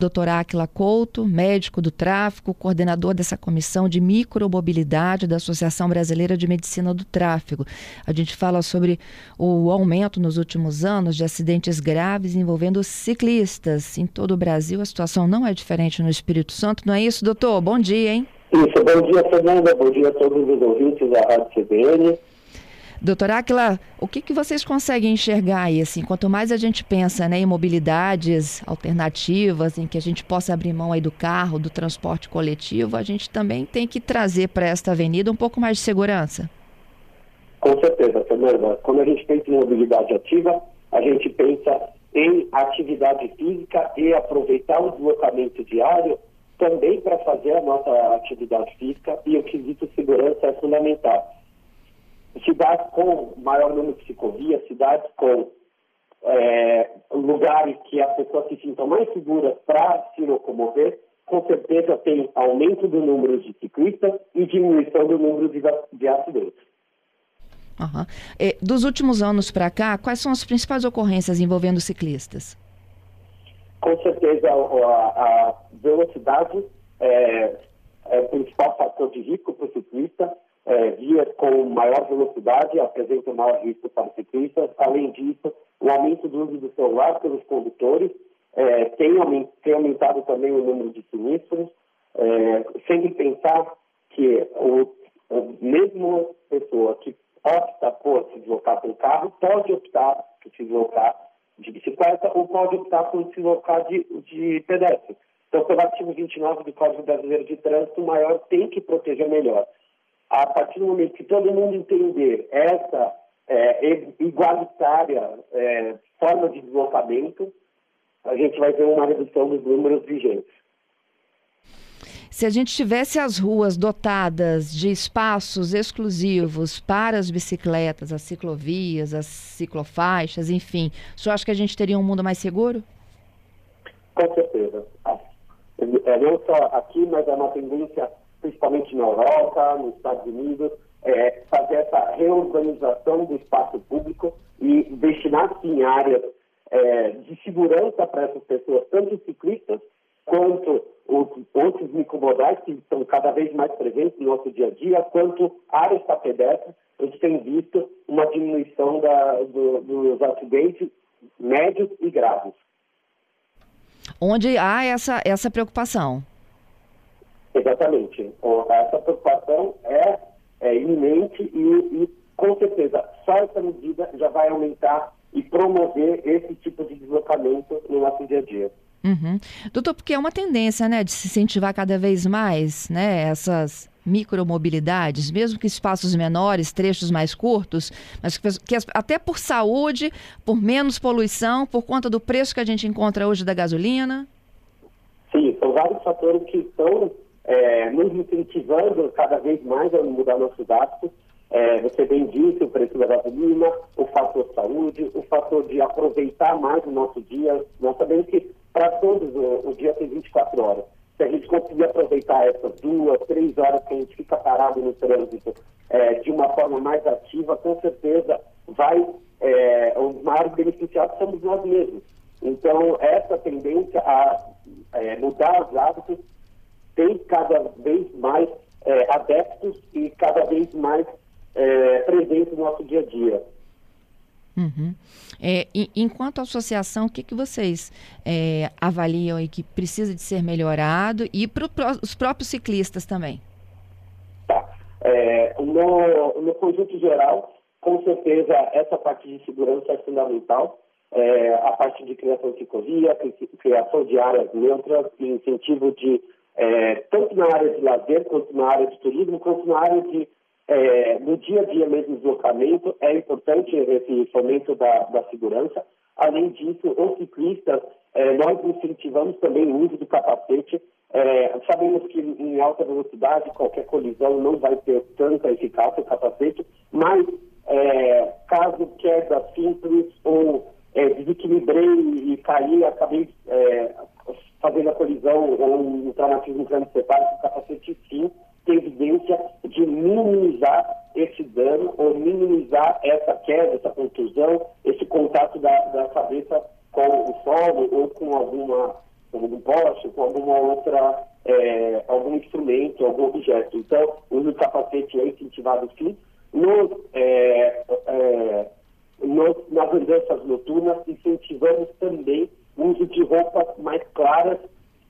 Dr. Aquila Couto, médico do tráfico, coordenador dessa comissão de micromobilidade da Associação Brasileira de Medicina do Tráfego. A gente fala sobre o aumento nos últimos anos de acidentes graves envolvendo ciclistas. Em todo o Brasil, a situação não é diferente no Espírito Santo, não é isso, doutor? Bom dia, hein? Isso, bom dia, Fernanda. Bom dia a todos os ouvintes da Rádio CBN. Doutora Aquila, o que, que vocês conseguem enxergar aí? Assim, quanto mais a gente pensa né, em mobilidades alternativas, em que a gente possa abrir mão aí do carro, do transporte coletivo, a gente também tem que trazer para esta avenida um pouco mais de segurança. Com certeza, Fernanda. Quando a gente pensa em mobilidade ativa, a gente pensa em atividade física e aproveitar o deslocamento diário também para fazer a nossa atividade física e o quesito segurança é fundamental cidades com maior número de ciclovias, cidades com é, lugares que as pessoas se sintam mais seguras para se locomover, com certeza tem aumento do número de ciclistas e diminuição do número de, de acidentes. Uhum. Dos últimos anos para cá, quais são as principais ocorrências envolvendo ciclistas? Com certeza, a, a velocidade é, é, o principal fator de risco para o ciclista é, vias com maior velocidade apresentam maior risco para ciclistas. Além disso, o aumento do uso do celular pelos condutores é, tem, tem, aumentado também o número de sinistros, é, pensar que o, o mesmo pessoa que opta por se deslocar com carro pode optar por se deslocar de bicicleta ou pode optar por se deslocar de, de pedestre. Então, pelo artigo 29 do Código Brasileiro de Trânsito, o maior tem que proteger melhor a partir do momento que todo mundo entender essa é, igualitária é, forma de deslocamento, a gente vai ter uma redução dos números vigentes. Se a gente tivesse as ruas dotadas de espaços exclusivos para as bicicletas, as ciclovias, as ciclofaixas, enfim, o senhor acha que a gente teria um mundo mais seguro? Com certeza. É, não só aqui, mas é uma tendência principalmente na Europa, nos Estados Unidos, é, fazer essa reorganização do espaço público e destinar, sim, áreas é, de segurança para essas pessoas, tanto ciclistas quanto os outros micromodais que estão cada vez mais presentes no nosso dia a dia, quanto áreas para pedestres. A gente tem visto uma diminuição da, do, dos acidentes médios e graves. Onde há essa, essa preocupação? Exatamente. Essa preocupação é, é iminente e, e, com certeza, só essa medida já vai aumentar e promover esse tipo de deslocamento no nosso dia a dia. Uhum. Doutor, porque é uma tendência, né, de se incentivar cada vez mais, né, essas micromobilidades, mesmo que espaços menores, trechos mais curtos, mas que, que até por saúde, por menos poluição, por conta do preço que a gente encontra hoje da gasolina. Sim, são vários fatores que estão é, nos incentivando cada vez mais a mudar nossos hábitos. É, você bem disse, o preço da gasolina, o fator saúde, o fator de aproveitar mais o nosso dia. Nós sabemos que para todos o, o, dia tem 24 horas. Se a gente conseguir aproveitar essas duas, três horas que a gente fica parado no trânsito é, de uma forma mais ativa, com certeza vai, é, os maiores beneficiados somos nós mesmos. Então, essa tendência a é, mudar os hábitos tem cada vez mais é, adeptos e cada vez mais é, presente no nosso dia a dia. Uhum. É, enquanto associação, o que, que vocês é, avaliam e que precisa de ser melhorado e para os próprios ciclistas também? Tá. É, no, no conjunto geral, com certeza, essa parte de segurança é fundamental. É, a parte de criação de ciclovia, criação de áreas neutras, incentivo de é, tanto na área de lazer, quanto na área de turismo, quanto na área de, é, no dia a dia mesmo, deslocamento, é importante esse fomento da, da segurança. Além disso, os ciclistas, é, nós incentivamos também o uso do capacete. É, sabemos que em alta velocidade, qualquer colisão não vai ter tanta eficácia o capacete, mas é, caso queda simples ou é, desequilibrei e caí, acabei é, fazendo a colisão ou um traumatismo crânio-sepário, o capacete sim tem evidência de minimizar esse dano ou minimizar essa queda, essa contusão, esse contato da, da cabeça com o solo ou com alguma com algum poste, com alguma outra, é, algum instrumento, algum objeto. Então, o uso do capacete é incentivado sim. Nos, é, é, nos, nas andanças noturnas, incentivamos também o uso de roupas mais claras,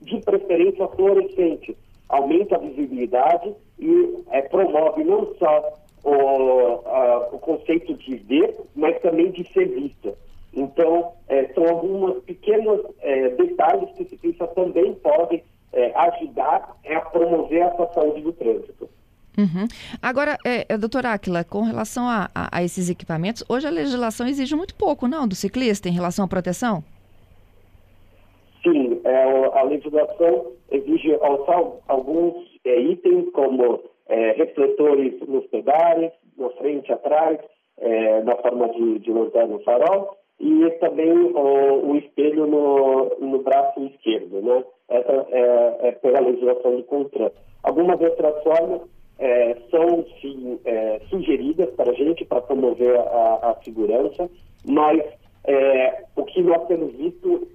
de preferência fluorescentes. Aumenta a visibilidade e é, promove não só o, a, o conceito de ver, mas também de ser vista. Então, é, são alguns pequenos é, detalhes que o ciclista também pode é, ajudar a promover a saúde do trânsito. Uhum. Agora, é, doutora Aquila, com relação a, a, a, esses equipamentos, hoje a legislação exige muito pouco, não, do ciclista em relação à proteção? É, a legislação exige alguns é, itens como é, refletores nos pedais, na frente, atrás, é, na forma de, de lanterna no farol, e também o, o espelho no, no, braço esquerdo, né? Essa é, é pela legislação do CONTRAN. Algumas outras formas é, são sim, sugeridas para a gente para promover a, a, segurança, mas o que nós temos visto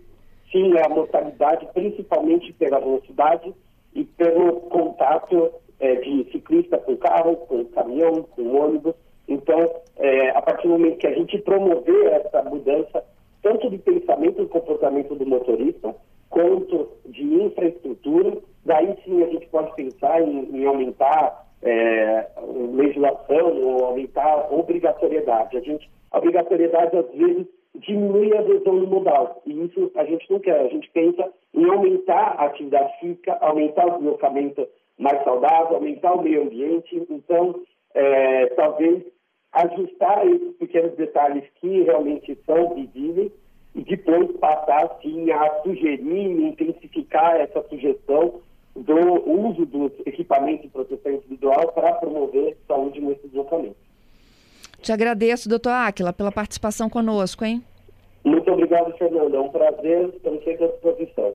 sim é a mortalidade, principalmente pela velocidade e pelo contato é, de ciclista com carro, com caminhão, com ônibus. Então, é, a partir do momento que a gente promover essa mudança, tanto de pensamento e comportamento do motorista, quanto de infraestrutura, daí sim a gente pode pensar em, em aumentar é, legislação ou aumentar obrigatoriedade. A, gente, a obrigatoriedade, às vezes, diminui a adesão no modal. E isso a gente não quer. A gente pensa em aumentar a atividade física, aumentar o deslocamento mais saudável, aumentar o meio ambiente. Então, é, talvez ajustar esses pequenos detalhes que realmente são visíveis e depois passar, sim, a sugerir, intensificar essa sugestão do uso dos equipamentos de proteção individual para promover saúde nesse deslocamento. Te agradeço, doutor Áquila, pela participação conosco, hein? Muito obrigado, Fernando. É um prazer, estamos sempre à disposição.